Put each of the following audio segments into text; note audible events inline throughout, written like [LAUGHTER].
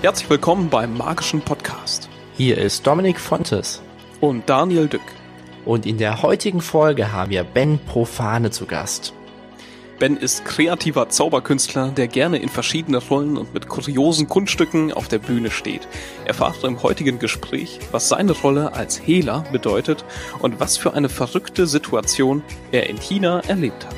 Herzlich willkommen beim Magischen Podcast. Hier ist Dominik Fontes. Und Daniel Dück. Und in der heutigen Folge haben wir Ben Profane zu Gast. Ben ist kreativer Zauberkünstler, der gerne in verschiedene Rollen und mit kuriosen Kunststücken auf der Bühne steht. Erfahrt im heutigen Gespräch, was seine Rolle als Hehler bedeutet und was für eine verrückte Situation er in China erlebt hat.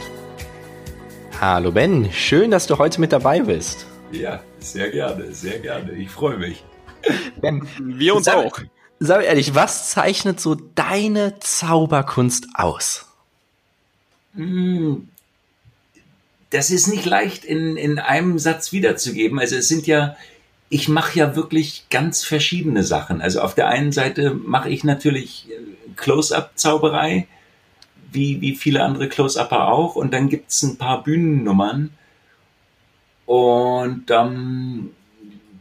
Hallo Ben, schön, dass du heute mit dabei bist. Ja, sehr gerne, sehr gerne. Ich freue mich. Ben, wir uns sag, auch. Sag ehrlich, was zeichnet so deine Zauberkunst aus? Hm, das ist nicht leicht in, in einem Satz wiederzugeben. Also es sind ja, ich mache ja wirklich ganz verschiedene Sachen. Also auf der einen Seite mache ich natürlich äh, Close-up-Zauberei, wie, wie viele andere Close-Upper auch. Und dann gibt's ein paar Bühnennummern, und ähm,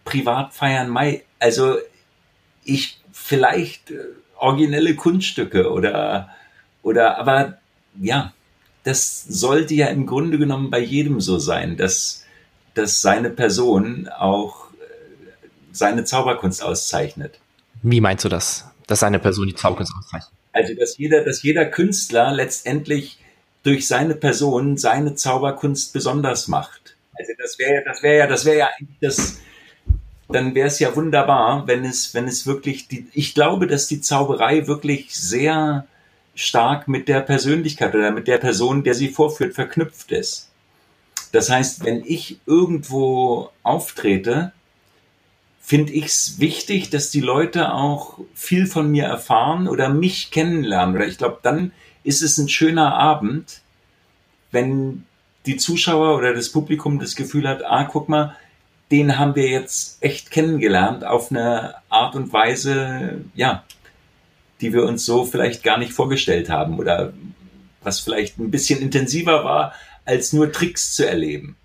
privat feiern Mai. Also ich vielleicht äh, originelle Kunststücke oder oder aber ja, das sollte ja im Grunde genommen bei jedem so sein, dass dass seine Person auch äh, seine Zauberkunst auszeichnet. Wie meinst du das, dass seine Person die Zauberkunst auszeichnet? Also dass jeder, dass jeder Künstler letztendlich durch seine Person seine Zauberkunst besonders macht. Also das wäre das wäre ja, das wäre ja das, dann wäre es ja wunderbar, wenn es, wenn es wirklich die, ich glaube, dass die Zauberei wirklich sehr stark mit der Persönlichkeit oder mit der Person, der sie vorführt, verknüpft ist. Das heißt, wenn ich irgendwo auftrete, finde ich es wichtig, dass die Leute auch viel von mir erfahren oder mich kennenlernen. Oder ich glaube, dann ist es ein schöner Abend, wenn die Zuschauer oder das Publikum das Gefühl hat, ah, guck mal, den haben wir jetzt echt kennengelernt auf eine Art und Weise, ja, die wir uns so vielleicht gar nicht vorgestellt haben oder was vielleicht ein bisschen intensiver war, als nur Tricks zu erleben.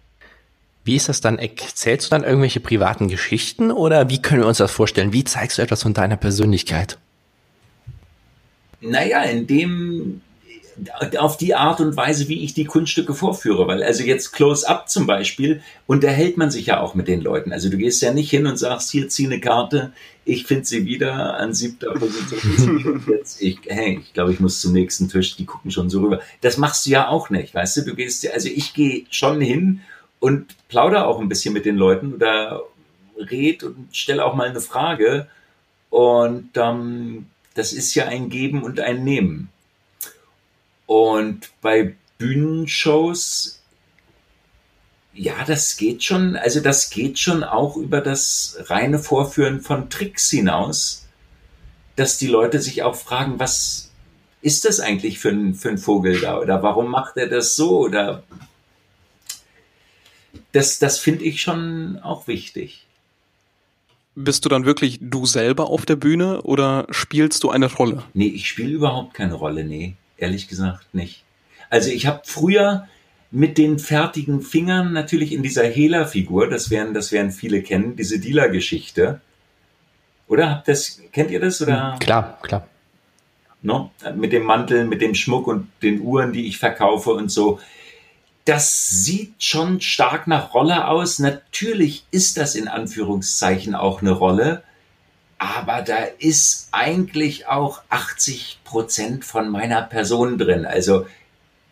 Wie ist das dann? Erzählst du dann irgendwelche privaten Geschichten oder wie können wir uns das vorstellen? Wie zeigst du etwas von deiner Persönlichkeit? Naja, indem auf die Art und Weise, wie ich die Kunststücke vorführe. Weil also jetzt Close-Up zum Beispiel, unterhält man sich ja auch mit den Leuten. Also du gehst ja nicht hin und sagst, hier zieh eine Karte, ich finde sie wieder an siebter Position. und [LAUGHS] jetzt ich, hey, ich glaube, ich muss zum nächsten Tisch, die gucken schon so rüber. Das machst du ja auch nicht, weißt du? Du gehst ja, also ich gehe schon hin und plauder auch ein bisschen mit den Leuten oder red und stelle auch mal eine Frage. Und ähm, das ist ja ein Geben und ein Nehmen. Und bei Bühnenshows, ja, das geht schon, also das geht schon auch über das reine Vorführen von Tricks hinaus, dass die Leute sich auch fragen, was ist das eigentlich für ein, für ein Vogel da oder warum macht er das so oder das, das finde ich schon auch wichtig. Bist du dann wirklich du selber auf der Bühne oder spielst du eine Rolle? Nee, ich spiele überhaupt keine Rolle, nee ehrlich gesagt nicht. Also ich habe früher mit den fertigen Fingern natürlich in dieser Hela-Figur, das werden, das werden viele kennen, diese Dealer-Geschichte. Oder habt das, kennt ihr das? Oder? Hm, klar, klar. No? Mit dem Mantel, mit dem Schmuck und den Uhren, die ich verkaufe und so. Das sieht schon stark nach Rolle aus. Natürlich ist das in Anführungszeichen auch eine Rolle aber da ist eigentlich auch 80 Prozent von meiner Person drin. Also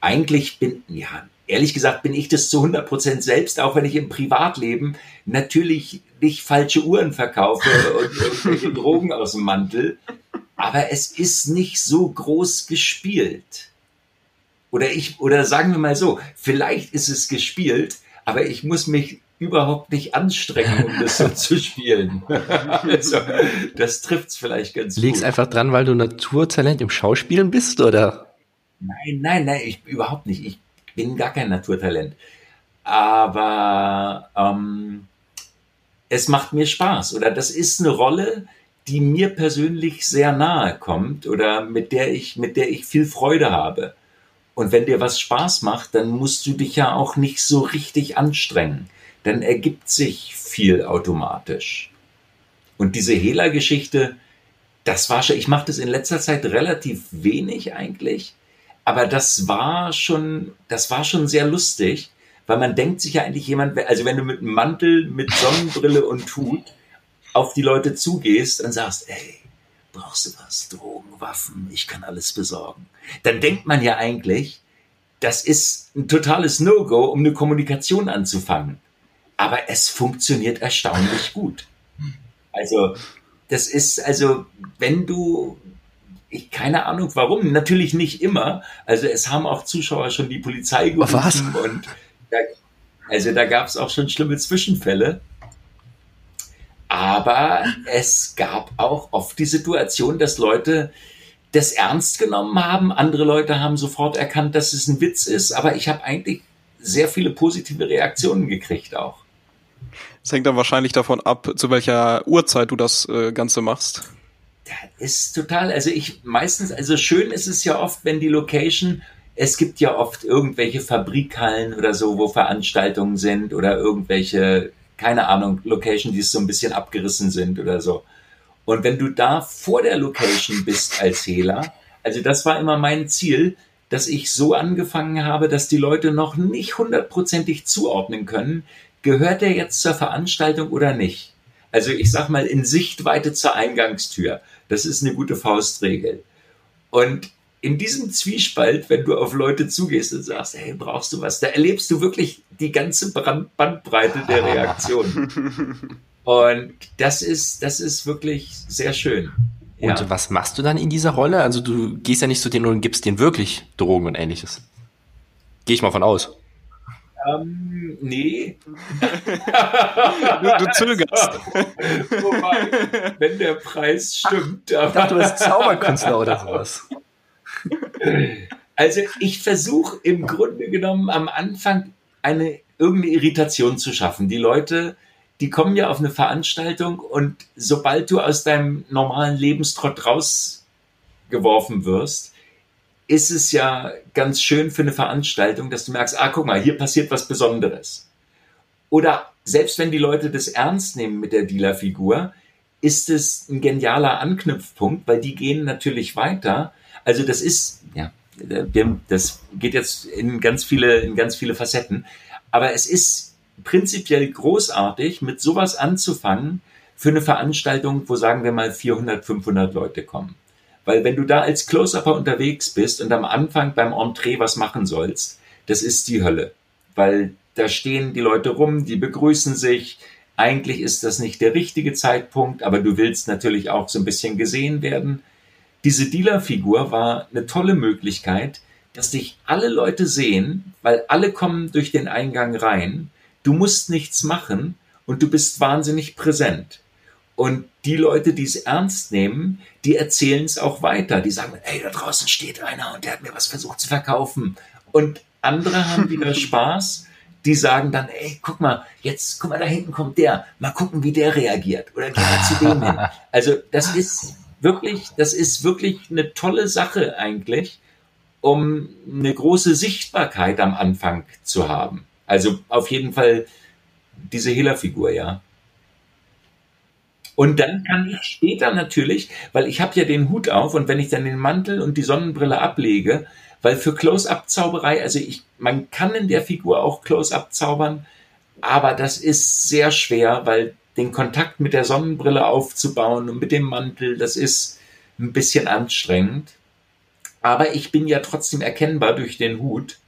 eigentlich bin, ja, ehrlich gesagt bin ich das zu 100 Prozent selbst, auch wenn ich im Privatleben natürlich nicht falsche Uhren verkaufe und irgendwelche [LAUGHS] Drogen aus dem Mantel. Aber es ist nicht so groß gespielt. Oder ich, oder sagen wir mal so, vielleicht ist es gespielt, aber ich muss mich überhaupt nicht anstrengen, um das so [LAUGHS] zu spielen. also, das trifft's vielleicht ganz Liegt's gut. einfach dran, weil du Naturtalent im Schauspielen bist, oder? Nein, nein, nein, ich überhaupt nicht. Ich bin gar kein Naturtalent. Aber ähm, es macht mir Spaß. Oder das ist eine Rolle, die mir persönlich sehr nahe kommt oder mit der ich, mit der ich viel Freude habe. Und wenn dir was Spaß macht, dann musst du dich ja auch nicht so richtig anstrengen dann ergibt sich viel automatisch. Und diese Hehler-Geschichte, das war schon, ich mache das in letzter Zeit relativ wenig eigentlich, aber das war schon, das war schon sehr lustig, weil man denkt sich ja eigentlich jemand, also wenn du mit einem Mantel, mit Sonnenbrille und Hut auf die Leute zugehst und sagst, ey, brauchst du was? Drogen, Waffen, ich kann alles besorgen. Dann denkt man ja eigentlich, das ist ein totales No-Go, um eine Kommunikation anzufangen. Aber es funktioniert erstaunlich gut. Also, das ist, also, wenn du, ich keine Ahnung warum, natürlich nicht immer. Also, es haben auch Zuschauer schon die Polizei gerufen Was? und da, also da gab es auch schon schlimme Zwischenfälle. Aber es gab auch oft die Situation, dass Leute das ernst genommen haben. Andere Leute haben sofort erkannt, dass es ein Witz ist. Aber ich habe eigentlich sehr viele positive Reaktionen gekriegt auch. Das hängt dann wahrscheinlich davon ab, zu welcher Uhrzeit du das äh, Ganze machst. Das ist total, also ich meistens, also schön ist es ja oft, wenn die Location, es gibt ja oft irgendwelche Fabrikhallen oder so, wo Veranstaltungen sind oder irgendwelche, keine Ahnung, Location, die so ein bisschen abgerissen sind oder so. Und wenn du da vor der Location bist als Hehler, also das war immer mein Ziel, dass ich so angefangen habe, dass die Leute noch nicht hundertprozentig zuordnen können, gehört er jetzt zur Veranstaltung oder nicht? Also ich sag mal in Sichtweite zur Eingangstür. Das ist eine gute Faustregel. Und in diesem Zwiespalt, wenn du auf Leute zugehst und sagst, hey, brauchst du was, da erlebst du wirklich die ganze Brand Bandbreite der Reaktion. [LAUGHS] Und das ist, das ist wirklich sehr schön. Und Ja. was machst du dann in dieser Rolle? Also du gehst ja nicht zu denen und gibst denen wirklich Drogen und ähnliches. Gehe ich mal von aus. Ähm, nee. Du, du zögerst. [LAUGHS] Wobei, wenn der Preis stimmt. Ich dachte, du bist Zauberkünstler oder sowas. Also ich versuche im Grunde genommen am Anfang eine irgendeine Irritation zu schaffen. Die Leute, die kommen ja auf eine Veranstaltung und sobald du aus deinem normalen Lebenstrott rausgeworfen wirst, ist es ja ganz schön für eine Veranstaltung, dass du merkst, ah, guck mal, hier passiert was Besonderes. Oder selbst wenn die Leute das ernst nehmen mit der Dealerfigur, ist es ein genialer Anknüpfpunkt, weil die gehen natürlich weiter. Also das ist, ja, das geht jetzt in ganz viele, in ganz viele Facetten. Aber es ist prinzipiell großartig, mit sowas anzufangen für eine Veranstaltung, wo sagen wir mal 400, 500 Leute kommen. Weil wenn du da als Close-Upper unterwegs bist und am Anfang beim Entree was machen sollst, das ist die Hölle. Weil da stehen die Leute rum, die begrüßen sich. Eigentlich ist das nicht der richtige Zeitpunkt, aber du willst natürlich auch so ein bisschen gesehen werden. Diese Dealer-Figur war eine tolle Möglichkeit, dass dich alle Leute sehen, weil alle kommen durch den Eingang rein. Du musst nichts machen und du bist wahnsinnig präsent. Und die Leute, die es ernst nehmen, die erzählen es auch weiter. Die sagen, ey, da draußen steht einer und der hat mir was versucht zu verkaufen. Und andere haben wieder [LAUGHS] Spaß. Die sagen dann, ey, guck mal, jetzt, guck mal, da hinten kommt der. Mal gucken, wie der reagiert. Oder geh mal zu dem hin. [LAUGHS] Also, das ist wirklich, das ist wirklich eine tolle Sache eigentlich, um eine große Sichtbarkeit am Anfang zu haben. Also, auf jeden Fall diese Hehlerfigur, ja. Und dann kann ich später natürlich, weil ich habe ja den Hut auf und wenn ich dann den Mantel und die Sonnenbrille ablege, weil für Close-up-Zauberei, also ich, man kann in der Figur auch Close-up zaubern, aber das ist sehr schwer, weil den Kontakt mit der Sonnenbrille aufzubauen und mit dem Mantel, das ist ein bisschen anstrengend. Aber ich bin ja trotzdem erkennbar durch den Hut.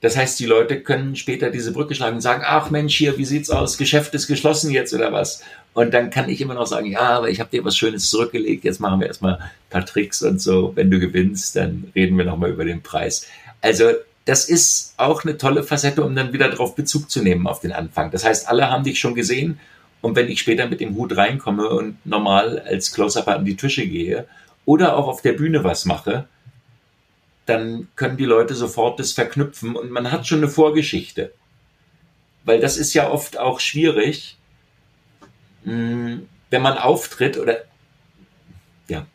Das heißt, die Leute können später diese Brücke schlagen und sagen, ach Mensch, hier, wie sieht's aus? Geschäft ist geschlossen jetzt oder was? Und dann kann ich immer noch sagen, ja, aber ich habe dir was Schönes zurückgelegt, jetzt machen wir erstmal ein paar Tricks und so. Wenn du gewinnst, dann reden wir nochmal über den Preis. Also das ist auch eine tolle Facette, um dann wieder darauf Bezug zu nehmen auf den Anfang. Das heißt, alle haben dich schon gesehen und wenn ich später mit dem Hut reinkomme und normal als Close-Up an die Tische gehe oder auch auf der Bühne was mache, dann können die Leute sofort das verknüpfen und man hat schon eine Vorgeschichte. Weil das ist ja oft auch schwierig, mh, wenn man auftritt oder ja,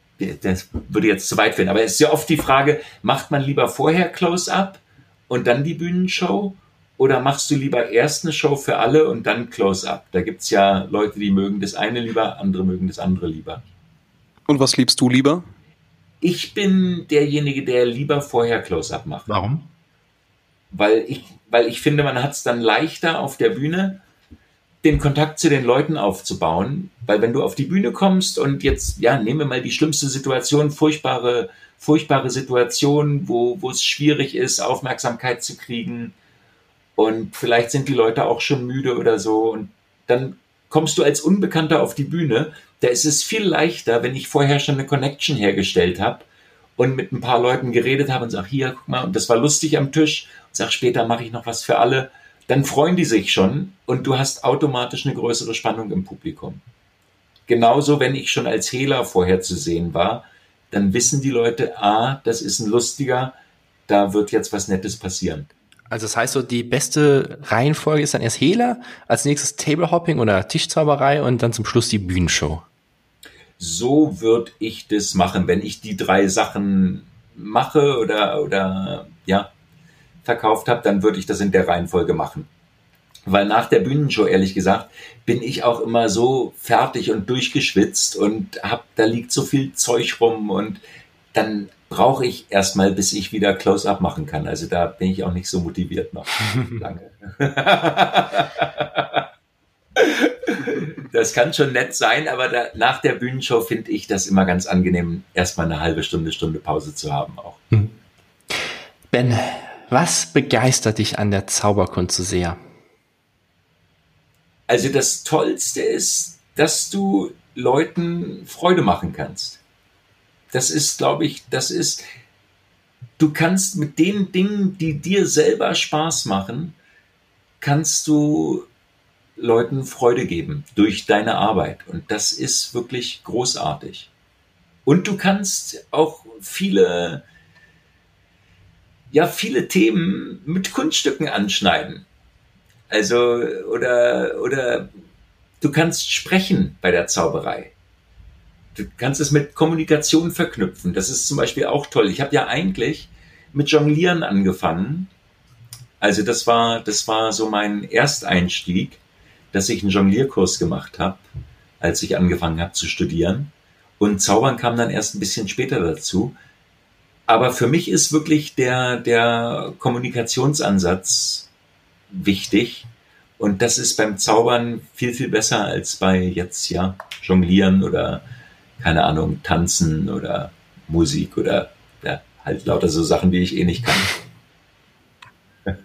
das würde jetzt zu weit führen, aber es ist ja oft die Frage, macht man lieber vorher Close-Up und dann die Bühnenshow oder machst du lieber erst eine Show für alle und dann Close-Up? Da gibt's ja Leute, die mögen das eine lieber, andere mögen das andere lieber. Und was liebst du lieber? Ich bin derjenige, der lieber vorher Close-Up macht. Warum? weil ich, weil ich finde, man hat es dann leichter auf der Bühne. den Kontakt zu den Leuten aufzubauen, weil wenn du auf die Bühne kommst und jetzt, ja, nehmen wir mal die schlimmste Situation, furchtbare, furchtbare Situation, wo, wo es schwierig ist, Aufmerksamkeit zu kriegen und vielleicht sind die Leute auch schon müde oder so und dann kommst du als Unbekannter auf die Bühne, da ist es viel leichter, wenn ich vorher schon eine Connection hergestellt habe und mit ein paar Leuten geredet habe und sage, hier, guck mal, und das war lustig am Tisch, und sag, später mache ich noch was für alle, dann freuen die sich schon und du hast automatisch eine größere Spannung im Publikum. Genauso, wenn ich schon als Hehler vorher zu sehen war, dann wissen die Leute, ah, das ist ein lustiger, da wird jetzt was Nettes passieren. Also das heißt so, die beste Reihenfolge ist dann erst Hehler, als nächstes Tablehopping oder Tischzauberei und dann zum Schluss die Bühnenshow. So würde ich das machen, wenn ich die drei Sachen mache oder, oder ja, verkauft habe, dann würde ich das in der Reihenfolge machen. Weil nach der Bühnenshow, ehrlich gesagt, bin ich auch immer so fertig und durchgeschwitzt und hab, da liegt so viel Zeug rum und dann brauche ich erstmal, bis ich wieder Close-Up machen kann. Also da bin ich auch nicht so motiviert noch [LAUGHS] lange. [LAUGHS] das kann schon nett sein, aber da, nach der Bühnenshow finde ich das immer ganz angenehm, erstmal eine halbe Stunde, Stunde Pause zu haben auch. Hm. Ben, was begeistert dich an der Zauberkunst so sehr? Also das Tollste ist, dass du Leuten Freude machen kannst. Das ist, glaube ich, das ist, du kannst mit den Dingen, die dir selber Spaß machen, kannst du Leuten Freude geben durch deine Arbeit. Und das ist wirklich großartig. Und du kannst auch viele ja viele Themen mit Kunststücken anschneiden. Also, oder, oder du kannst sprechen bei der Zauberei. Du kannst es mit Kommunikation verknüpfen. Das ist zum Beispiel auch toll. Ich habe ja eigentlich mit Jonglieren angefangen. Also das war, das war so mein Ersteinstieg, dass ich einen Jonglierkurs gemacht habe, als ich angefangen habe zu studieren. Und Zaubern kam dann erst ein bisschen später dazu. Aber für mich ist wirklich der, der Kommunikationsansatz wichtig. Und das ist beim Zaubern viel, viel besser als bei jetzt, ja, Jonglieren oder, keine Ahnung, Tanzen oder Musik oder, ja, halt lauter so Sachen, die ich eh nicht kann. [LAUGHS]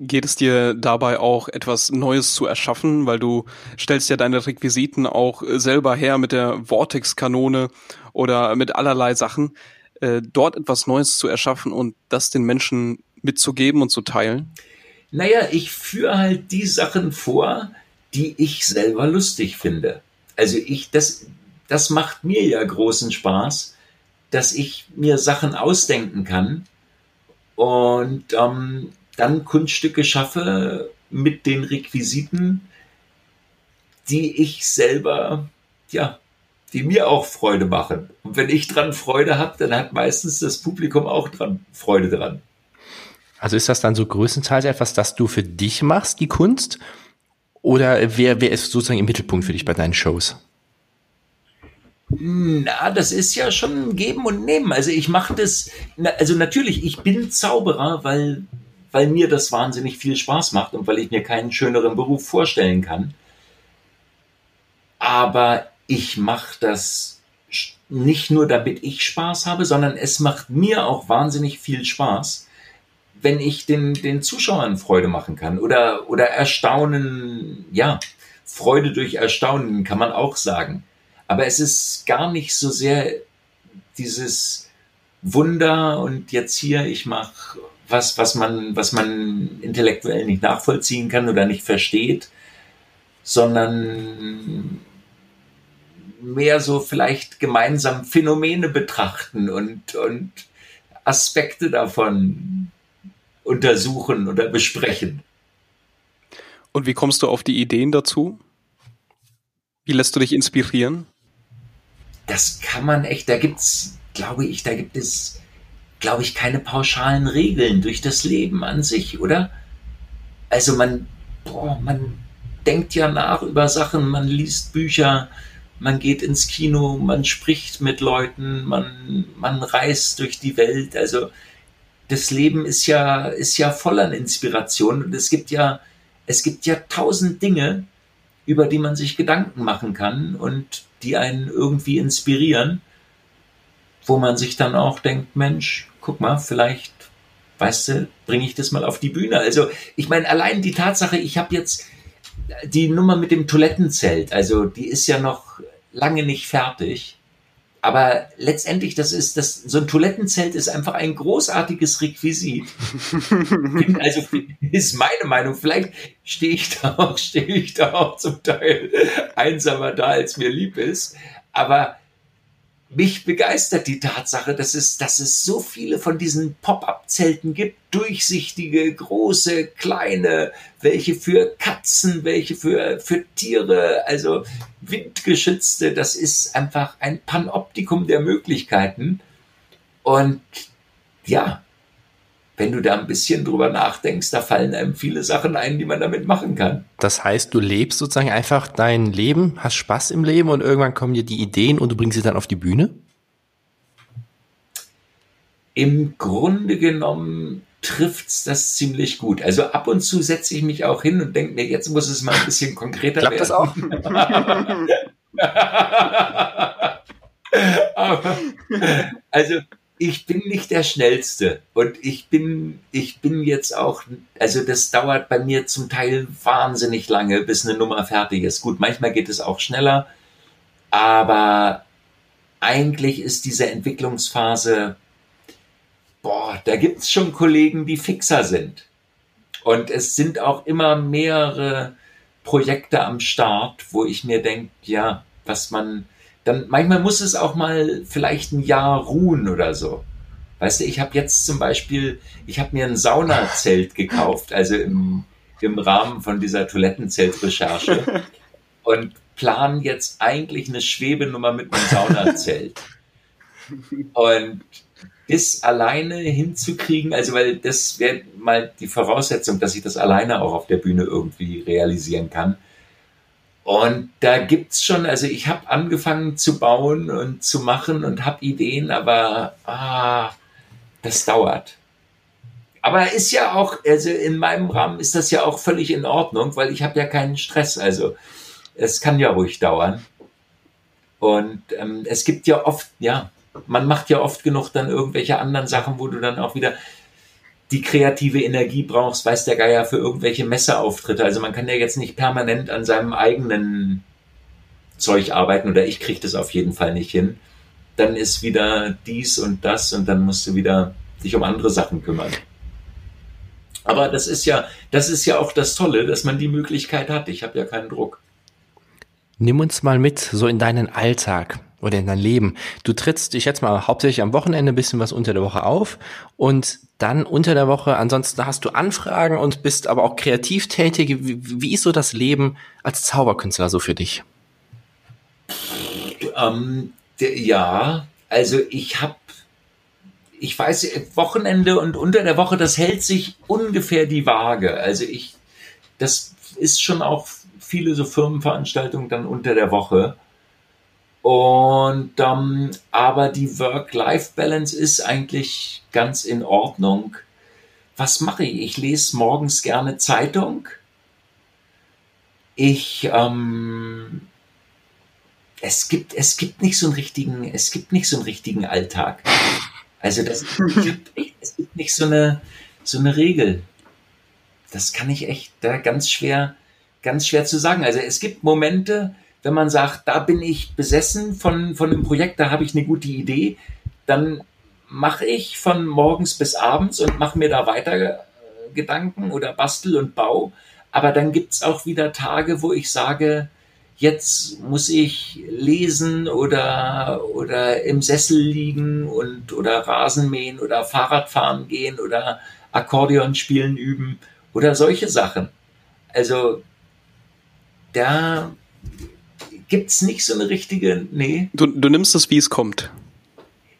Geht es dir dabei auch etwas Neues zu erschaffen, weil du stellst ja deine Requisiten auch selber her mit der Vortex-Kanone oder mit allerlei Sachen äh, dort etwas Neues zu erschaffen und das den Menschen mitzugeben und zu teilen? Naja, ich führe halt die Sachen vor, die ich selber lustig finde. Also ich, das, das macht mir ja großen Spaß, dass ich mir Sachen ausdenken kann und ähm, dann Kunststücke schaffe mit den Requisiten, die ich selber ja die mir auch Freude machen. Und wenn ich dran Freude habe, dann hat meistens das Publikum auch dran Freude dran. Also ist das dann so größtenteils etwas, das du für dich machst, die Kunst? Oder wer, wer ist sozusagen im Mittelpunkt für dich bei deinen Shows? Na, das ist ja schon Geben und Nehmen. Also ich mache das, also natürlich, ich bin Zauberer, weil, weil mir das wahnsinnig viel Spaß macht und weil ich mir keinen schöneren Beruf vorstellen kann. Aber ich mache das nicht nur, damit ich Spaß habe, sondern es macht mir auch wahnsinnig viel Spaß, wenn ich den, den Zuschauern Freude machen kann oder, oder Erstaunen, ja, Freude durch Erstaunen kann man auch sagen. Aber es ist gar nicht so sehr dieses Wunder und jetzt hier, ich mache was, was man, was man intellektuell nicht nachvollziehen kann oder nicht versteht, sondern mehr so vielleicht gemeinsam Phänomene betrachten und, und Aspekte davon untersuchen oder besprechen. Und wie kommst du auf die Ideen dazu? Wie lässt du dich inspirieren? Das kann man echt, da gibt's, glaube ich, da gibt es, glaube ich, keine pauschalen Regeln durch das Leben an sich, oder? Also man, boah, man denkt ja nach über Sachen, man liest Bücher, man geht ins Kino, man spricht mit Leuten, man, man reist durch die Welt. Also das Leben ist ja, ist ja voll an Inspiration und es gibt ja, es gibt ja tausend Dinge, über die man sich Gedanken machen kann und die einen irgendwie inspirieren, wo man sich dann auch denkt, Mensch, guck mal, vielleicht, weißt du, bringe ich das mal auf die Bühne. Also ich meine, allein die Tatsache, ich habe jetzt die Nummer mit dem Toilettenzelt, also die ist ja noch lange nicht fertig. Aber letztendlich, das ist das, so ein Toilettenzelt ist einfach ein großartiges Requisit. [LAUGHS] also ist meine Meinung. Vielleicht stehe ich da auch, stehe ich da auch zum Teil einsamer da, als mir lieb ist. Aber mich begeistert die Tatsache, dass es, dass es so viele von diesen Pop-up-Zelten gibt. Durchsichtige, große, kleine, welche für Katzen, welche für, für Tiere, also windgeschützte. Das ist einfach ein Panoptikum der Möglichkeiten. Und ja, wenn du da ein bisschen drüber nachdenkst, da fallen einem viele Sachen ein, die man damit machen kann. Das heißt, du lebst sozusagen einfach dein Leben, hast Spaß im Leben und irgendwann kommen dir die Ideen und du bringst sie dann auf die Bühne? Im Grunde genommen trifft's das ziemlich gut. Also ab und zu setze ich mich auch hin und denke mir, jetzt muss es mal ein bisschen konkreter Klappt werden. das auch? [LAUGHS] Aber, also ich bin nicht der Schnellste und ich bin, ich bin jetzt auch, also das dauert bei mir zum Teil wahnsinnig lange, bis eine Nummer fertig ist. Gut, manchmal geht es auch schneller, aber eigentlich ist diese Entwicklungsphase, boah, da gibt's schon Kollegen, die fixer sind. Und es sind auch immer mehrere Projekte am Start, wo ich mir denke, ja, was man, dann manchmal muss es auch mal vielleicht ein Jahr ruhen oder so. Weißt du, ich habe jetzt zum Beispiel, ich habe mir ein Saunazelt [LAUGHS] gekauft, also im, im Rahmen von dieser Toilettenzeltrecherche [LAUGHS] und plan jetzt eigentlich eine Schwebenummer mit einem Saunazelt. [LAUGHS] Und das alleine hinzukriegen, also weil das wäre mal die Voraussetzung, dass ich das alleine auch auf der Bühne irgendwie realisieren kann. Und da gibt's schon, also ich habe angefangen zu bauen und zu machen und habe Ideen, aber ah, das dauert. Aber ist ja auch, also in meinem Rahmen ist das ja auch völlig in Ordnung, weil ich habe ja keinen Stress. Also es kann ja ruhig dauern. Und ähm, es gibt ja oft, ja, man macht ja oft genug dann irgendwelche anderen Sachen, wo du dann auch wieder, die kreative Energie brauchst, weiß der Geier für irgendwelche Messeauftritte. Also man kann ja jetzt nicht permanent an seinem eigenen Zeug arbeiten oder ich kriege das auf jeden Fall nicht hin. Dann ist wieder dies und das und dann musst du wieder dich um andere Sachen kümmern. Aber das ist ja, das ist ja auch das Tolle, dass man die Möglichkeit hat. Ich habe ja keinen Druck. Nimm uns mal mit, so in deinen Alltag oder in dein Leben. Du trittst, ich schätze mal, hauptsächlich am Wochenende ein bisschen was unter der Woche auf und dann unter der Woche, ansonsten hast du Anfragen und bist aber auch kreativ tätig. Wie, ist so das Leben als Zauberkünstler so für dich? Ähm, ja, also ich habe, ich weiß, Wochenende und unter der Woche, das hält sich ungefähr die Waage. Also ich, das ist schon auch viele so Firmenveranstaltungen dann unter der Woche. Und ähm, aber die Work-Life-Balance ist eigentlich ganz in Ordnung. Was mache ich? Ich lese morgens gerne Zeitung. Ich ähm, es gibt es gibt nicht so einen richtigen es gibt nicht so einen richtigen Alltag. Also das es gibt [LAUGHS] nicht so eine so eine Regel. Das kann ich echt da ganz schwer ganz schwer zu sagen. Also es gibt Momente, wenn man sagt, da bin ich besessen von, von einem Projekt, da habe ich eine gute Idee, dann mache ich von morgens bis abends und mache mir da weiter äh, Gedanken oder bastel und bau. Aber dann gibt es auch wieder Tage, wo ich sage, jetzt muss ich lesen oder, oder im Sessel liegen und oder Rasenmähen oder Fahrradfahren gehen oder Akkordeon spielen üben oder solche Sachen. Also da gibt es nicht so eine richtige, nee. Du, du nimmst es, wie es kommt.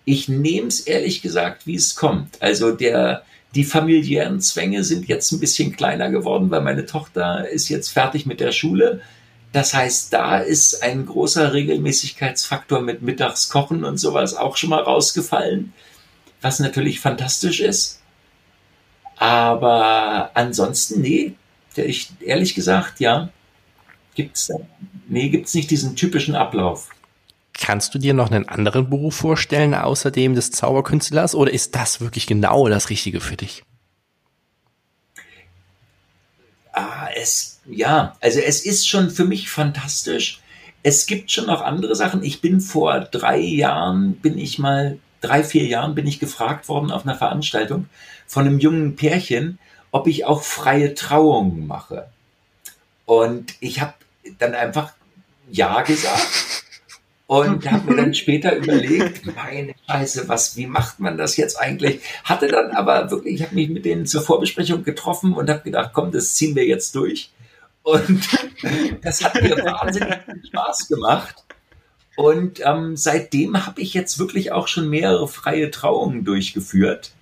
Ich nehme es ehrlich gesagt, wie es kommt. Also der, die familiären Zwänge sind jetzt ein bisschen kleiner geworden, weil meine Tochter ist jetzt fertig mit der Schule. Das heißt, da ist ein großer Regelmäßigkeitsfaktor mit Mittagskochen und sowas auch schon mal rausgefallen, was natürlich fantastisch ist. Aber ansonsten, nee, ich, ehrlich gesagt, ja, Gibt's? Nee, gibt's nicht diesen typischen Ablauf. Kannst du dir noch einen anderen Beruf vorstellen, außer dem des Zauberkünstlers, oder ist das wirklich genau das Richtige für dich? Ah, es, ja, also es ist schon für mich fantastisch. Es gibt schon noch andere Sachen. Ich bin vor drei Jahren, bin ich mal, drei, vier Jahren bin ich gefragt worden auf einer Veranstaltung von einem jungen Pärchen, ob ich auch freie Trauungen mache. Und ich habe dann einfach Ja gesagt und habe mir dann [LAUGHS] später überlegt, meine Scheiße, was, wie macht man das jetzt eigentlich? Hatte dann aber wirklich, ich habe mich mit denen zur Vorbesprechung getroffen und habe gedacht, komm, das ziehen wir jetzt durch. Und [LAUGHS] das hat mir wahnsinnig viel Spaß gemacht. Und ähm, seitdem habe ich jetzt wirklich auch schon mehrere freie Trauungen durchgeführt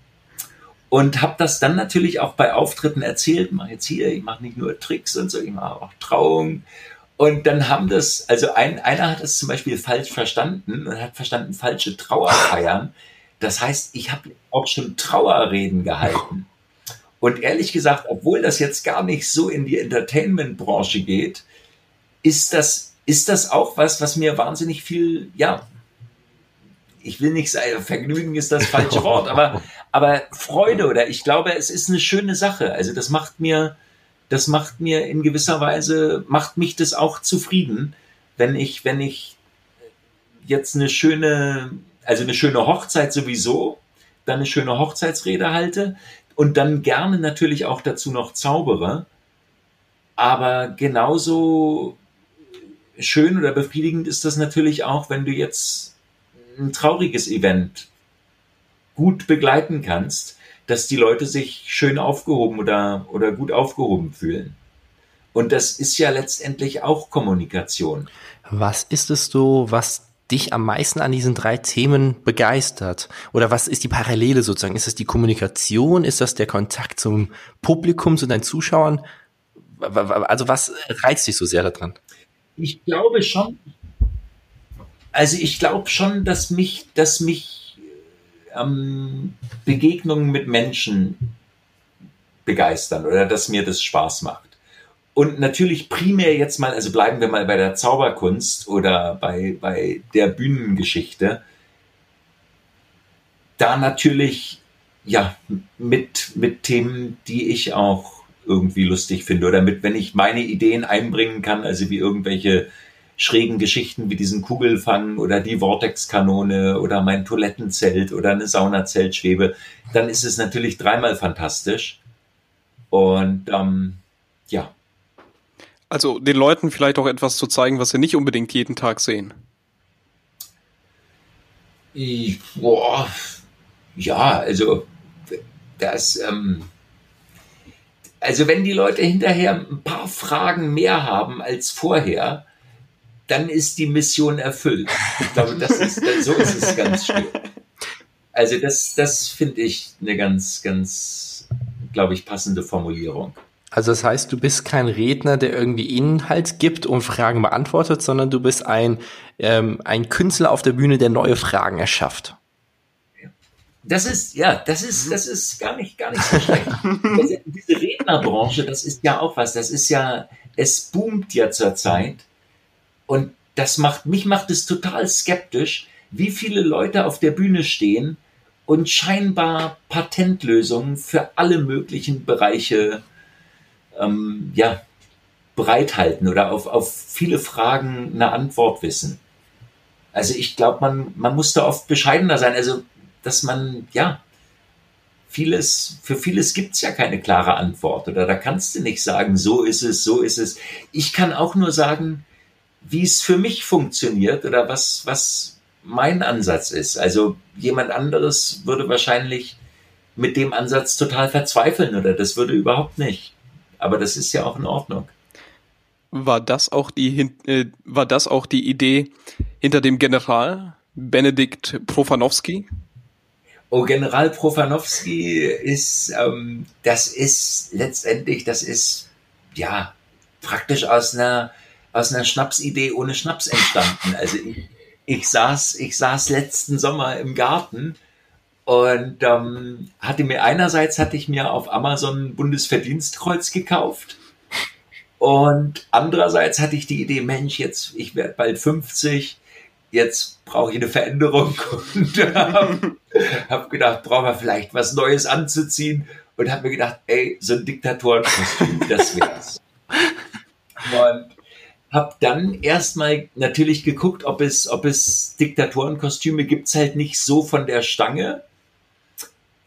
und habe das dann natürlich auch bei Auftritten erzählt. Mach jetzt hier, ich mache nicht nur Tricks und so, ich mache auch Trauungen. Und dann haben das, also ein, einer hat es zum Beispiel falsch verstanden und hat verstanden falsche Trauerfeiern. Das heißt, ich habe auch schon Trauerreden gehalten. Und ehrlich gesagt, obwohl das jetzt gar nicht so in die Entertainment-Branche geht, ist das, ist das auch was, was mir wahnsinnig viel, ja, ich will nicht sagen, Vergnügen ist das falsche Wort, aber, aber Freude oder ich glaube, es ist eine schöne Sache. Also das macht mir, das macht mir in gewisser Weise, macht mich das auch zufrieden, wenn ich, wenn ich jetzt eine schöne, also eine schöne Hochzeit sowieso, dann eine schöne Hochzeitsrede halte und dann gerne natürlich auch dazu noch zaubere. Aber genauso schön oder befriedigend ist das natürlich auch, wenn du jetzt ein trauriges Event gut begleiten kannst, dass die Leute sich schön aufgehoben oder, oder gut aufgehoben fühlen. Und das ist ja letztendlich auch Kommunikation. Was ist es so, was dich am meisten an diesen drei Themen begeistert? Oder was ist die Parallele sozusagen? Ist es die Kommunikation? Ist das der Kontakt zum Publikum, zu deinen Zuschauern? Also was reizt dich so sehr daran? Ich glaube schon, also ich glaube schon, dass mich, dass mich ähm, Begegnungen mit Menschen begeistern oder dass mir das Spaß macht. Und natürlich primär jetzt mal, also bleiben wir mal bei der Zauberkunst oder bei, bei der Bühnengeschichte, da natürlich ja mit, mit Themen, die ich auch irgendwie lustig finde oder mit, wenn ich meine Ideen einbringen kann, also wie irgendwelche schrägen Geschichten wie diesen Kugelfang oder die Vortexkanone oder mein Toilettenzelt oder eine Saunazeltschwebe, dann ist es natürlich dreimal fantastisch. Und ähm, ja. Also den Leuten vielleicht auch etwas zu zeigen, was sie nicht unbedingt jeden Tag sehen. Ich, boah, ja, also das, ähm, also wenn die Leute hinterher ein paar Fragen mehr haben als vorher, dann ist die Mission erfüllt. Ich glaube, das ist, so ist es ganz schön. Also das, das finde ich eine ganz, ganz, glaube ich, passende Formulierung. Also das heißt, du bist kein Redner, der irgendwie Inhalt gibt und Fragen beantwortet, sondern du bist ein, ähm, ein Künstler auf der Bühne, der neue Fragen erschafft. Das ist, ja, das ist, das ist gar nicht, gar nicht so schlecht. [LAUGHS] diese Rednerbranche, das ist ja auch was, das ist ja, es boomt ja zurzeit. Und das macht, mich macht es total skeptisch, wie viele Leute auf der Bühne stehen und scheinbar Patentlösungen für alle möglichen Bereiche ähm, ja, bereithalten oder auf, auf viele Fragen eine Antwort wissen. Also ich glaube, man, man muss da oft bescheidener sein. Also, dass man, ja, vieles, für vieles gibt's ja keine klare Antwort. Oder da kannst du nicht sagen, so ist es, so ist es. Ich kann auch nur sagen, wie es für mich funktioniert oder was, was mein Ansatz ist. Also jemand anderes würde wahrscheinlich mit dem Ansatz total verzweifeln oder das würde überhaupt nicht. Aber das ist ja auch in Ordnung. War das auch die, äh, war das auch die Idee hinter dem General Benedikt Profanowski? Oh, General Profanowski ist, ähm, das ist letztendlich, das ist, ja, praktisch aus einer aus einer Schnapsidee ohne Schnaps entstanden. Also ich, ich saß, ich saß letzten Sommer im Garten und ähm, hatte mir einerseits hatte ich mir auf Amazon ein Bundesverdienstkreuz gekauft Und andererseits hatte ich die Idee, Mensch, jetzt, ich werde bald 50, jetzt brauche ich eine Veränderung [LAUGHS] und habe hab gedacht, brauchen wir vielleicht was Neues anzuziehen und habe mir gedacht, ey, so ein Diktatorenkostüm, das wär's. [LAUGHS] Und habe dann erstmal natürlich geguckt, ob es, ob es Diktatorenkostüme gibt's halt nicht so von der Stange.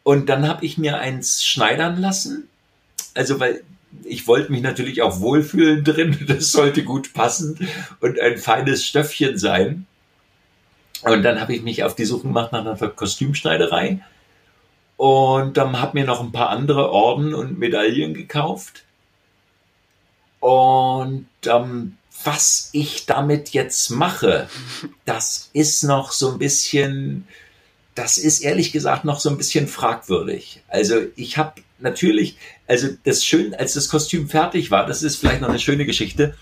Und dann habe ich mir eins schneidern lassen. Also, weil ich wollte mich natürlich auch wohlfühlen drin. [LAUGHS] Das sollte gut passen und ein feines Stöffchen sein. Und dann habe ich mich auf die Suche gemacht nach einer Kostümschneiderei und dann habe mir noch ein paar andere Orden und Medaillen gekauft. Und ähm, was ich damit jetzt mache, das ist noch so ein bisschen, das ist ehrlich gesagt noch so ein bisschen fragwürdig. Also ich habe natürlich, also das schön, als das Kostüm fertig war, das ist vielleicht noch eine schöne Geschichte,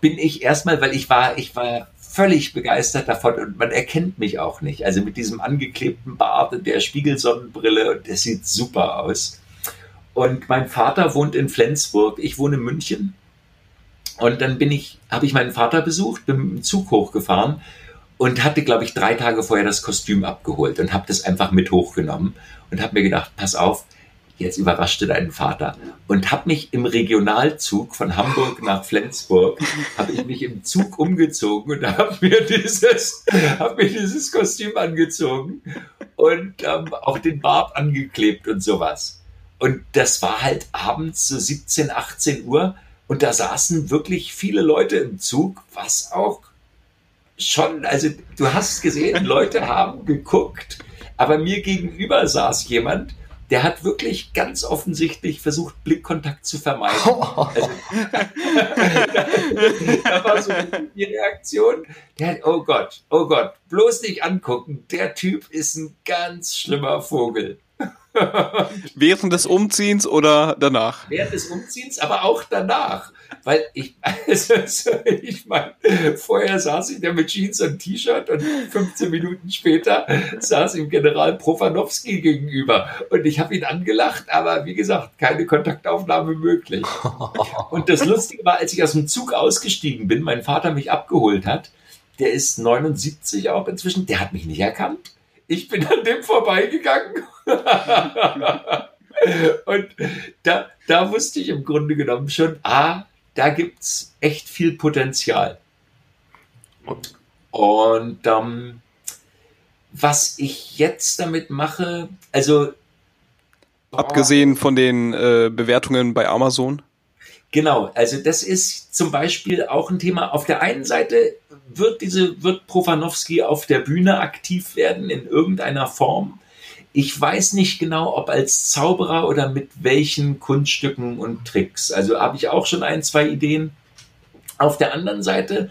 bin ich erstmal, weil ich war, ich war völlig begeistert davon und man erkennt mich auch nicht. Also mit diesem angeklebten Bart und der Spiegelsonnenbrille und der sieht super aus. Und mein Vater wohnt in Flensburg, ich wohne in München. Und dann bin ich, habe ich meinen Vater besucht, bin mit dem Zug hochgefahren und hatte, glaube ich, drei Tage vorher das Kostüm abgeholt und habe das einfach mit hochgenommen und habe mir gedacht, pass auf, jetzt überraschte deinen Vater. Und habe mich im Regionalzug von Hamburg nach Flensburg, habe ich mich im Zug umgezogen und habe mir dieses, habe mir dieses Kostüm angezogen und ähm, auch den Bart angeklebt und sowas. Und das war halt abends so 17, 18 Uhr und da saßen wirklich viele Leute im Zug, was auch schon, also du hast gesehen, [LAUGHS] Leute haben geguckt, aber mir gegenüber saß jemand, der hat wirklich ganz offensichtlich versucht, Blickkontakt zu vermeiden. [LAUGHS] Also, [LAUGHS] da war so die Reaktion, der hat, oh Gott, oh Gott, bloß nicht angucken, der Typ ist ein ganz schlimmer Vogel. [LAUGHS] Während des Umziehens oder danach? Während des Umziehens, aber auch danach. Weil ich, [LAUGHS] also, ich meine, vorher saß ich da mit Jeans und T-Shirt und 15 Minuten später saß ihm General Profanowski gegenüber. Und ich habe ihn angelacht, aber wie gesagt, keine Kontaktaufnahme möglich. [LAUGHS] Und das Lustige war, als ich aus dem Zug ausgestiegen bin, mein Vater mich abgeholt hat, der ist 79 auch inzwischen, der hat mich nicht erkannt. Ich bin an dem vorbeigegangen. [LAUGHS] Und da, da wusste ich im Grunde genommen schon, ah, da gibt es echt viel Potenzial. Und ähm, was ich jetzt damit mache, also abgesehen von den äh, Bewertungen bei Amazon. Genau, also das ist zum Beispiel auch ein Thema. Auf der einen Seite wird diese wird Profanowski auf der Bühne aktiv werden in irgendeiner Form. Ich weiß nicht genau, ob als Zauberer oder mit welchen Kunststücken und Tricks. Also habe ich auch schon ein, zwei Ideen. Auf der anderen Seite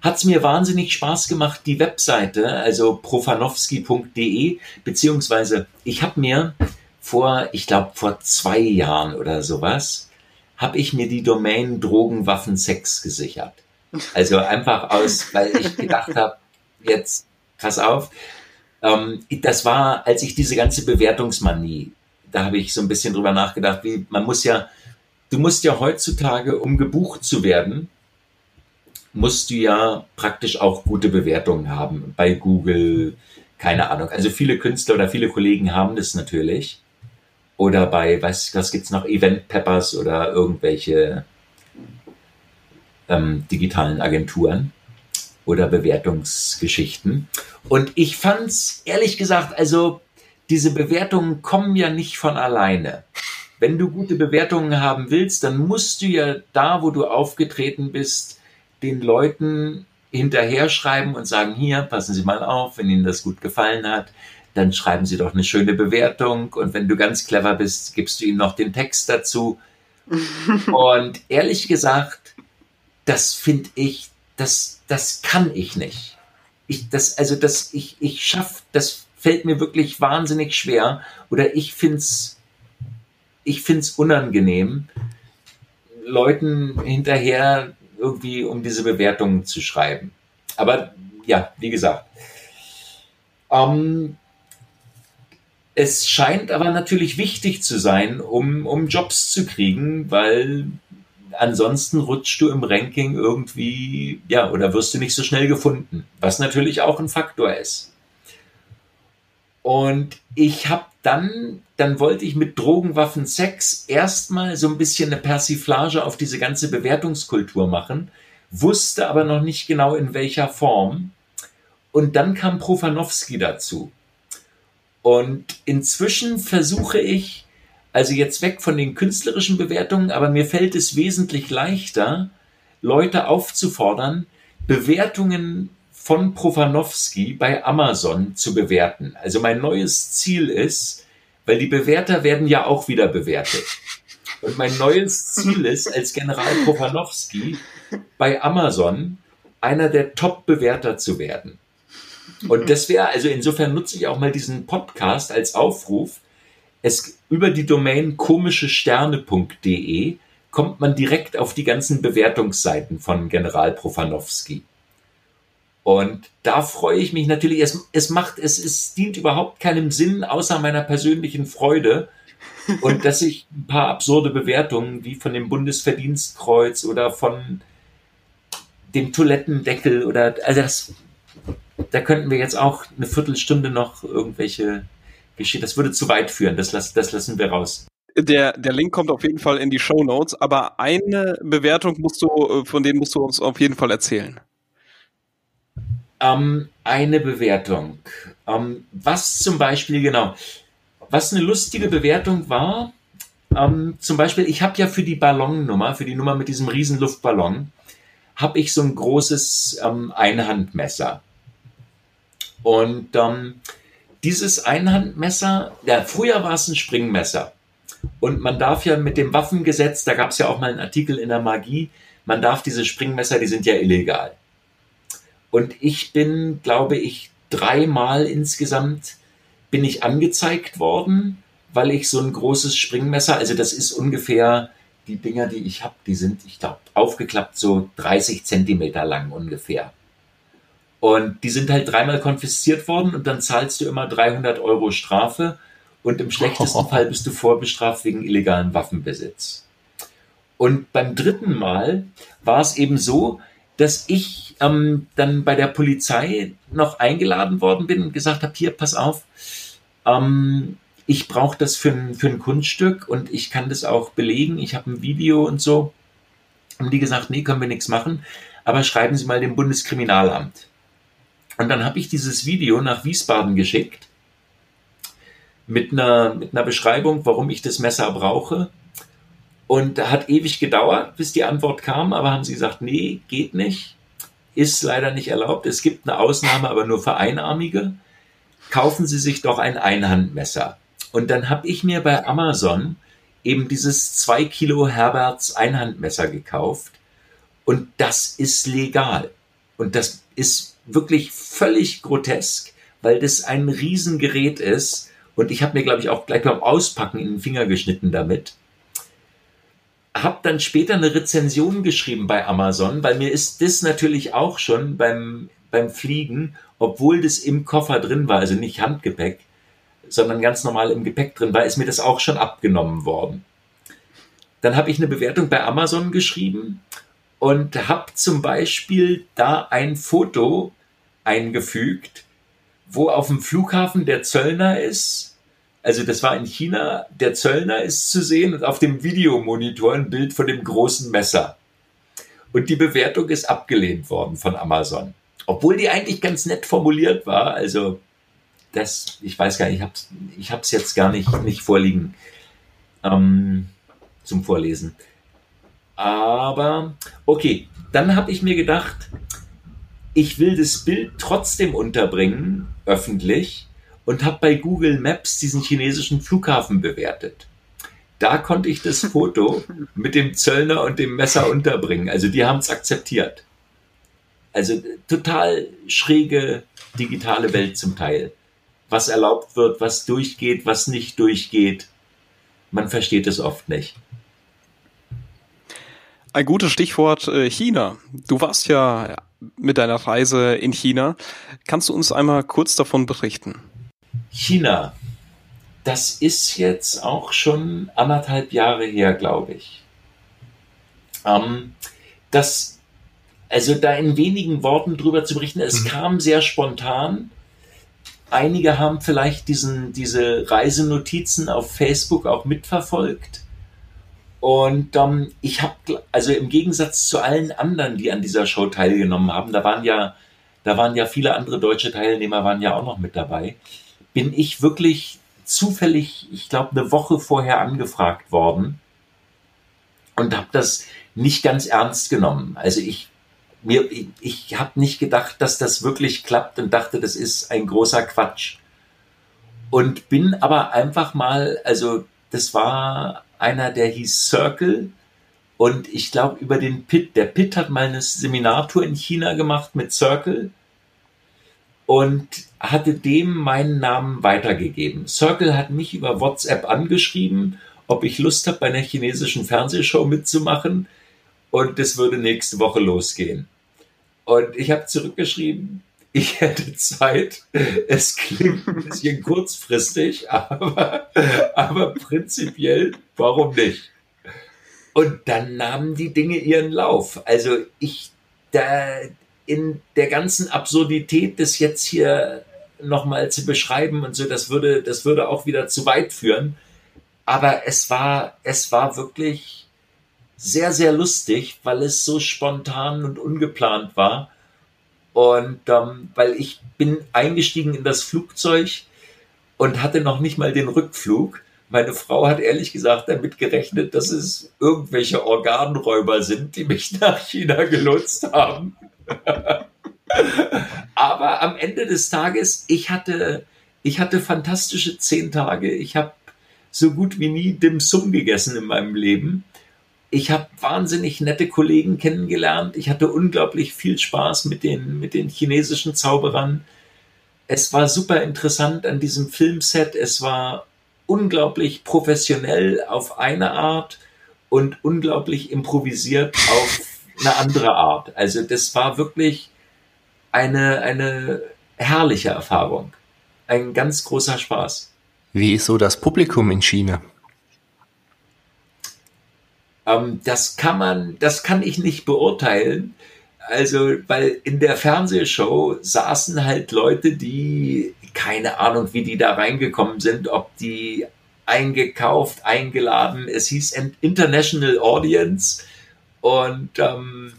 hat es mir wahnsinnig Spaß gemacht, die Webseite, also profanowski.de, beziehungsweise ich habe mir vor, ich glaube vor zwei Jahren oder sowas, habe ich mir die Domain Drogen, Waffen, Sex gesichert. Also einfach aus, weil ich gedacht habe, jetzt pass auf, ähm, das war, als ich diese ganze Bewertungsmanie, da habe ich so ein bisschen drüber nachgedacht, wie man muss ja, du musst ja heutzutage, um gebucht zu werden, musst du ja praktisch auch gute Bewertungen haben bei Google, keine Ahnung. Also viele Künstler oder viele Kollegen haben das natürlich. Oder bei, was, was gibt's noch, Event Peppers oder irgendwelche ähm, digitalen Agenturen oder Bewertungsgeschichten. Und ich fand's ehrlich gesagt, also diese Bewertungen kommen ja nicht von alleine. Wenn du gute Bewertungen haben willst, dann musst du ja da, wo du aufgetreten bist, den Leuten hinterher schreiben und sagen, hier, passen Sie mal auf, wenn Ihnen das gut gefallen hat, dann schreiben Sie doch eine schöne Bewertung und wenn du ganz clever bist, gibst du ihnen noch den Text dazu. [LAUGHS] und ehrlich gesagt, das finde ich, das, das kann ich nicht. Ich, das, also das, ich, ich schaff, das fällt mir wirklich wahnsinnig schwer oder ich find's, ich find's unangenehm, Leuten hinterher irgendwie um diese Bewertungen zu schreiben. Aber ja, wie gesagt. Ähm, es scheint aber natürlich wichtig zu sein, um, um Jobs zu kriegen, weil ansonsten rutschst du im Ranking irgendwie, ja, oder wirst du nicht so schnell gefunden, was natürlich auch ein Faktor ist. Und ich habe dann, dann wollte ich mit Drogen, Waffen, Sex erstmal so ein bisschen eine Persiflage auf diese ganze Bewertungskultur machen, wusste aber noch nicht genau in welcher Form. Und dann kam Profanowski dazu. Und inzwischen versuche ich, also jetzt weg von den künstlerischen Bewertungen, aber mir fällt es wesentlich leichter, Leute aufzufordern, Bewertungen von Profanowski bei Amazon zu bewerten. Also mein neues Ziel ist, weil die Bewerter werden ja auch wieder bewertet. Und mein neues Ziel ist, als General Profanowski bei Amazon einer der Top-Bewerter zu werden. Und das wäre, also insofern nutze ich auch mal diesen Podcast als Aufruf. Es, über die Domain komischesterne.de kommt man direkt auf die ganzen Bewertungsseiten von General Profanowski. Und da freue ich mich natürlich. Es, es macht, es, es dient überhaupt keinem Sinn außer meiner persönlichen Freude. Und dass ich ein paar absurde Bewertungen wie von dem Bundesverdienstkreuz oder von dem Toilettendeckel oder, also das, da könnten wir jetzt auch eine Viertelstunde noch irgendwelche Geschichten, das würde zu weit führen, das, lass, das lassen wir raus. Der, der Link kommt auf jeden Fall in die Show Notes, aber eine Bewertung musst du, von denen musst du uns auf jeden Fall erzählen. Ähm, eine Bewertung. Ähm, was zum Beispiel, genau, was eine lustige Bewertung war, ähm, zum Beispiel, ich habe ja für die Ballonnummer, für die Nummer mit diesem riesen Luftballon, habe ich so ein großes ähm, Einhandmesser. Und ähm, dieses Einhandmesser, ja, früher war es ein Springmesser. Und man darf ja mit dem Waffengesetz, da gab es ja auch mal einen Artikel in der Magie, man darf diese Springmesser, die sind ja illegal. Und ich bin, glaube ich, dreimal insgesamt bin ich angezeigt worden, weil ich so ein großes Springmesser, also das ist ungefähr die Dinger, die ich habe, die sind, ich glaube, aufgeklappt so 30 Zentimeter lang ungefähr. Und die sind halt dreimal konfisziert worden und dann zahlst du immer 300 Euro Strafe und im schlechtesten [LAUGHS] Fall bist du vorbestraft wegen illegalen Waffenbesitz. Und beim dritten Mal war es eben so, dass ich ähm, dann bei der Polizei noch eingeladen worden bin und gesagt habe, hier, pass auf, ähm, ich brauche das für ein, für ein Kunststück und ich kann das auch belegen. Ich habe ein Video und so. Und die gesagt, nee, können wir nichts machen, aber schreiben Sie mal dem Bundeskriminalamt. Und dann habe ich dieses Video nach Wiesbaden geschickt mit einer, mit einer Beschreibung, warum ich das Messer brauche. Und hat ewig gedauert, bis die Antwort kam, aber haben sie gesagt, nee, geht nicht, ist leider nicht erlaubt. Es gibt eine Ausnahme, aber nur für Einarmige. Kaufen Sie sich doch ein Einhandmesser. Und dann habe ich mir bei Amazon eben dieses 2 Kilo Herberts Einhandmesser gekauft. Und das ist legal. Und das ist wirklich völlig grotesk, weil das ein Riesengerät ist. Und ich habe mir, glaube ich, auch gleich beim Auspacken in den Finger geschnitten damit. Hab dann später eine Rezension geschrieben bei Amazon, weil mir ist das natürlich auch schon beim, beim Fliegen, obwohl das im Koffer drin war, also nicht Handgepäck, sondern ganz normal im Gepäck drin war, ist mir das auch schon abgenommen worden. Dann habe ich eine Bewertung bei Amazon geschrieben und habe zum Beispiel da ein Foto eingefügt, wo auf dem Flughafen der Zöllner ist. Also das war in China, der Zöllner ist zu sehen und auf dem Videomonitor ein Bild von dem großen Messer. Und die Bewertung ist abgelehnt worden von Amazon. Obwohl die eigentlich ganz nett formuliert war. Also das, ich weiß gar nicht, ich hab's, ich jetzt gar nicht, nicht vorliegen ähm, zum Vorlesen. Aber okay, dann habe ich mir gedacht, ich will das Bild trotzdem unterbringen, öffentlich, und habe bei Google Maps diesen chinesischen Flughafen bewertet. Da konnte ich das Foto [LAUGHS] mit dem Zöllner und dem Messer unterbringen. Also die haben es akzeptiert. Also total schräge digitale Welt zum Teil. Was erlaubt wird, was durchgeht, was nicht durchgeht. Man versteht es oft nicht. Ein gutes Stichwort äh, China. Du warst ja mit deiner Reise in China. Kannst du uns einmal kurz davon berichten? China, das ist jetzt auch schon anderthalb Jahre her, glaube ich. Ähm, das, also da in wenigen Worten drüber zu berichten, es mhm. kam sehr spontan. Einige haben vielleicht diesen, diese Reisenotizen auf Facebook auch mitverfolgt. Und ähm, ich habe, also im Gegensatz zu allen anderen, die an dieser Show teilgenommen haben, da waren ja, da waren ja viele andere deutsche Teilnehmer, waren ja auch noch mit dabei, bin ich wirklich zufällig, ich glaube, eine Woche vorher angefragt worden und habe das nicht ganz ernst genommen. Also ich mir, ich, ich habe nicht gedacht, dass das wirklich klappt und dachte, das ist ein großer Quatsch. Und bin aber einfach mal, also das war einer, der hieß Circle und ich glaube über den Pitt. Der Pitt hat mal eine Seminartour in China gemacht mit Circle und hatte dem meinen Namen weitergegeben. Circle hat mich über WhatsApp angeschrieben, ob ich Lust habe, bei einer chinesischen Fernsehshow mitzumachen und das würde nächste Woche losgehen. Und ich habe zurückgeschrieben, ich hätte Zeit. Es klingt ein bisschen kurzfristig, [LAUGHS] aber, aber prinzipiell, warum nicht? Und dann nahmen die Dinge ihren Lauf. Also ich, da in der ganzen Absurdität das jetzt hier nochmal zu beschreiben und so, das würde, das würde auch wieder zu weit führen. Aber es war, es war wirklich sehr, sehr lustig, weil es so spontan und ungeplant war. Und ähm, weil ich bin eingestiegen in das Flugzeug und hatte noch nicht mal den Rückflug. Meine Frau hat ehrlich gesagt damit gerechnet, dass es irgendwelche Organräuber sind, die mich [LAUGHS] nach China gelotst haben. [LAUGHS] Aber am Ende des Tages, ich hatte, ich hatte fantastische zehn Tage. Ich habe so gut wie nie Dim Sum gegessen in meinem Leben. Ich habe wahnsinnig nette Kollegen kennengelernt. Ich hatte unglaublich viel Spaß mit den, mit den chinesischen Zauberern. Es war super interessant an diesem Filmset. Es war unglaublich professionell auf eine Art und unglaublich improvisiert auf eine andere Art. Also das war wirklich eine, eine herrliche Erfahrung. Ein ganz großer Spaß. Wie ist so das Publikum in China? Ähm, das kann man, das kann ich nicht beurteilen. Also, weil in der Fernsehshow saßen halt Leute, die keine Ahnung, wie die da reingekommen sind, ob die eingekauft, eingeladen. Es hieß International Audience und ähm,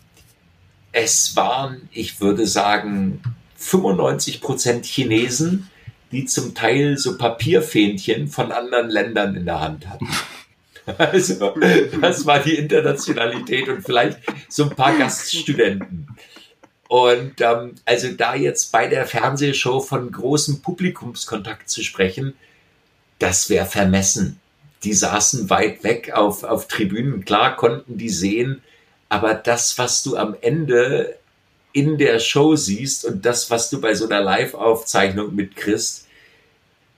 es waren, ich würde sagen, 95 Prozent Chinesen, die zum Teil so Papierfähnchen von anderen Ländern in der Hand hatten. [LAUGHS] [LAUGHS] Also, das war die Internationalität und vielleicht so ein paar Gaststudenten. Und ähm, also da jetzt bei der Fernsehshow von großem Publikumskontakt zu sprechen, das wäre vermessen. Die saßen weit weg auf, auf Tribünen, klar konnten die sehen, aber das, was du am Ende in der Show siehst und das, was du bei so einer Live-Aufzeichnung mitkriegst,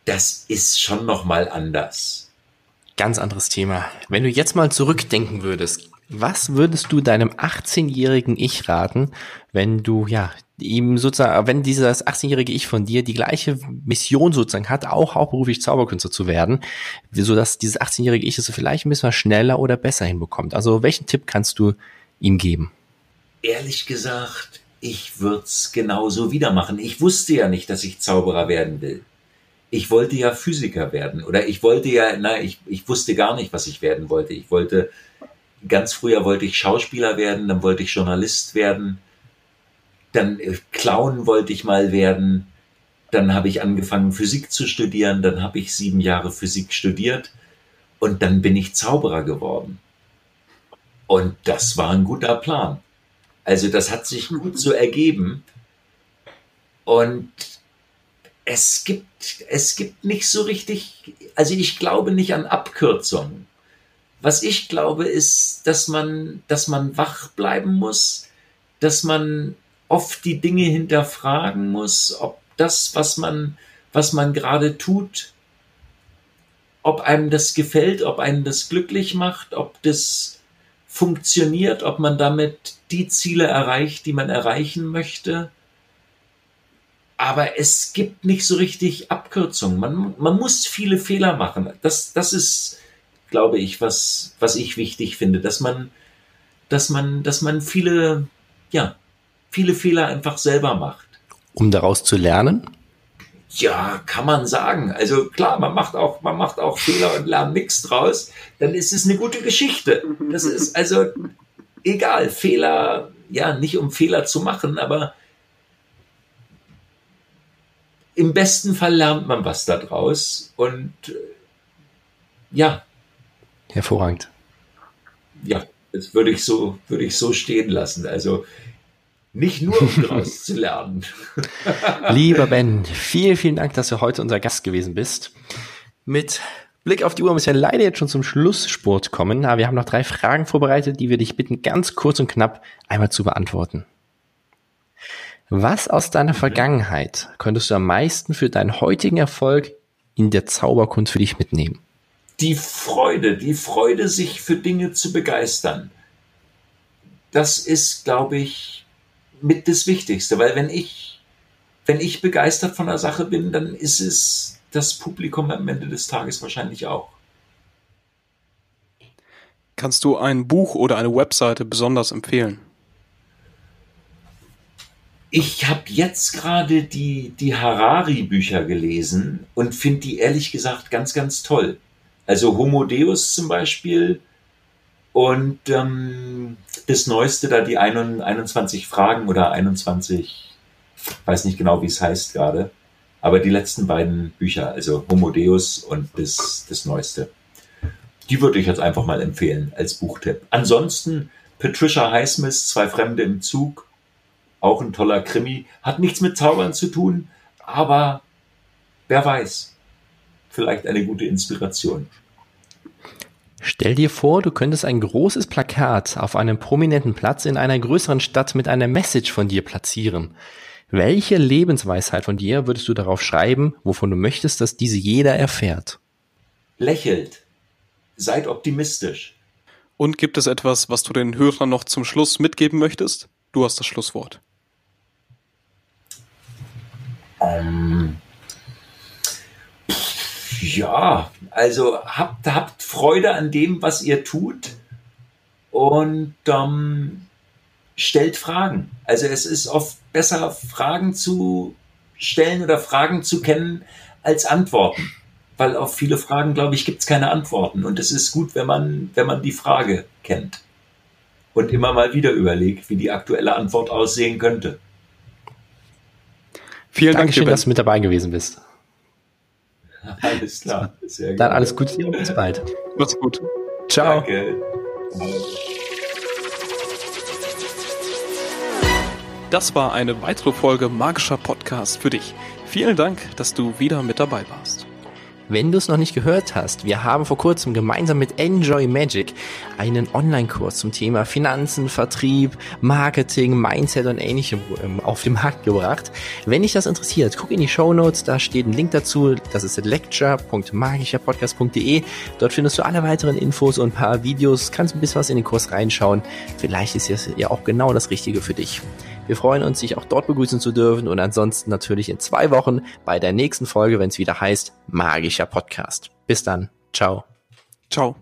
das ist schon nochmal anders. Ganz anderes Thema. Wenn du jetzt mal zurückdenken würdest, was würdest du deinem 18-jährigen Ich raten, wenn du, ja, ihm sozusagen, wenn dieses 18-jährige Ich von dir die gleiche Mission sozusagen hat, auch hauptberuflich Zauberkünstler zu werden, so dass dieses 18-jährige Ich es vielleicht ein bisschen schneller oder besser hinbekommt? Also welchen Tipp kannst du ihm geben? Ehrlich gesagt, ich würde es genauso wieder machen. Ich wusste ja nicht, dass ich Zauberer werden will ich wollte ja Physiker werden oder ich wollte ja, na, ich, ich wusste gar nicht, was ich werden wollte. Ich wollte, ganz früher wollte ich Schauspieler werden, dann wollte ich Journalist werden, dann äh, Clown wollte ich mal werden, dann habe ich angefangen Physik zu studieren, dann habe ich sieben Jahre Physik studiert und dann bin ich Zauberer geworden. Und das war ein guter Plan. Also das hat sich gut so ergeben. Und es gibt, es gibt nicht so richtig, also ich glaube nicht an Abkürzungen. Was ich glaube, ist, dass man, dass man wach bleiben muss, dass man oft die Dinge hinterfragen muss, ob das, was man, was man gerade tut, ob einem das gefällt, ob einem das glücklich macht, ob das funktioniert, ob man damit die Ziele erreicht, die man erreichen möchte aber es gibt nicht so richtig Abkürzungen. Man, man muss viele Fehler machen. Das, das ist, glaube ich, was, was ich wichtig finde, dass man, dass man, dass man viele, ja, viele Fehler einfach selber macht. Um daraus zu lernen? Ja, kann man sagen. Also klar, man macht auch, man macht auch Fehler und lernt nichts draus. Dann ist es eine gute Geschichte. Das ist also egal. Fehler, ja, nicht um Fehler zu machen, aber im besten Fall lernt man was daraus und äh, ja. Hervorragend. Ja, das würde ich so, würde ich so stehen lassen. Also nicht nur, um [LAUGHS] daraus zu lernen. [LAUGHS] Lieber Ben, vielen, vielen Dank, dass du heute unser Gast gewesen bist. Mit Blick auf die Uhr müssen wir leider jetzt schon zum Schlusssport kommen, aber wir haben noch drei Fragen vorbereitet, die wir dich bitten, ganz kurz und knapp einmal zu beantworten. Was aus deiner Vergangenheit könntest du am meisten für deinen heutigen Erfolg in der Zauberkunst für dich mitnehmen? Die Freude, die Freude, sich für Dinge zu begeistern. Das ist, glaube ich, mit das Wichtigste, weil wenn ich, wenn ich begeistert von der Sache bin, dann ist es das Publikum am Ende des Tages wahrscheinlich auch. Kannst du ein Buch oder eine Webseite besonders empfehlen? Ich habe jetzt gerade die, die Harari-Bücher gelesen und finde die ehrlich gesagt ganz, ganz toll. Also Homo Deus zum Beispiel und ähm, das Neueste da, die 21 Fragen oder 21, weiß nicht genau, wie es heißt gerade, aber die letzten beiden Bücher, also Homo Deus und das, das Neueste, die würde ich jetzt einfach mal empfehlen als Buchtipp. Ansonsten Patricia Highsmith, Zwei Fremde im Zug, auch ein toller Krimi. Hat nichts mit Zaubern zu tun, aber wer weiß, vielleicht eine gute Inspiration. Stell dir vor, du könntest ein großes Plakat auf einem prominenten Platz in einer größeren Stadt mit einer Message von dir platzieren. Welche Lebensweisheit von dir würdest du darauf schreiben, wovon du möchtest, dass diese jeder erfährt? Lächelt. Seid optimistisch. Und gibt es etwas, was du den Hörern noch zum Schluss mitgeben möchtest? Du hast das Schlusswort. Ähm, ja, also habt, habt Freude an dem, was ihr tut und ähm, stellt Fragen. Also es ist oft besser, Fragen zu stellen oder Fragen zu kennen als Antworten. Weil auf viele Fragen, glaube ich, gibt es keine Antworten. Und es ist gut, wenn man, wenn man die Frage kennt und immer mal wieder überlegt, wie die aktuelle Antwort aussehen könnte. Vielen Dankeschön, Dank, dass du mit dabei gewesen bist. Alles klar. Sehr Dann gerne. alles Gute und bis bald. Mach's gut. Ciao. Danke. Das war eine weitere Folge Magischer Podcast für dich. Vielen Dank, dass du wieder mit dabei warst. Wenn du es noch nicht gehört hast, wir haben vor kurzem gemeinsam mit Enjoy Magic einen Online-Kurs zum Thema Finanzen, Vertrieb, Marketing, Mindset und ähnlichem ähm, auf den Markt gebracht. Wenn dich das interessiert, guck in die Show Notes, da steht ein Link dazu. Das ist lecture.magischerpodcast.de. Dort findest du alle weiteren Infos und ein paar Videos, kannst ein bisschen was in den Kurs reinschauen. Vielleicht ist es ja auch genau das Richtige für dich. Wir freuen uns, dich auch dort begrüßen zu dürfen und ansonsten natürlich in zwei Wochen bei der nächsten Folge, wenn es wieder heißt Magischer Podcast. Bis dann. Ciao. Ciao.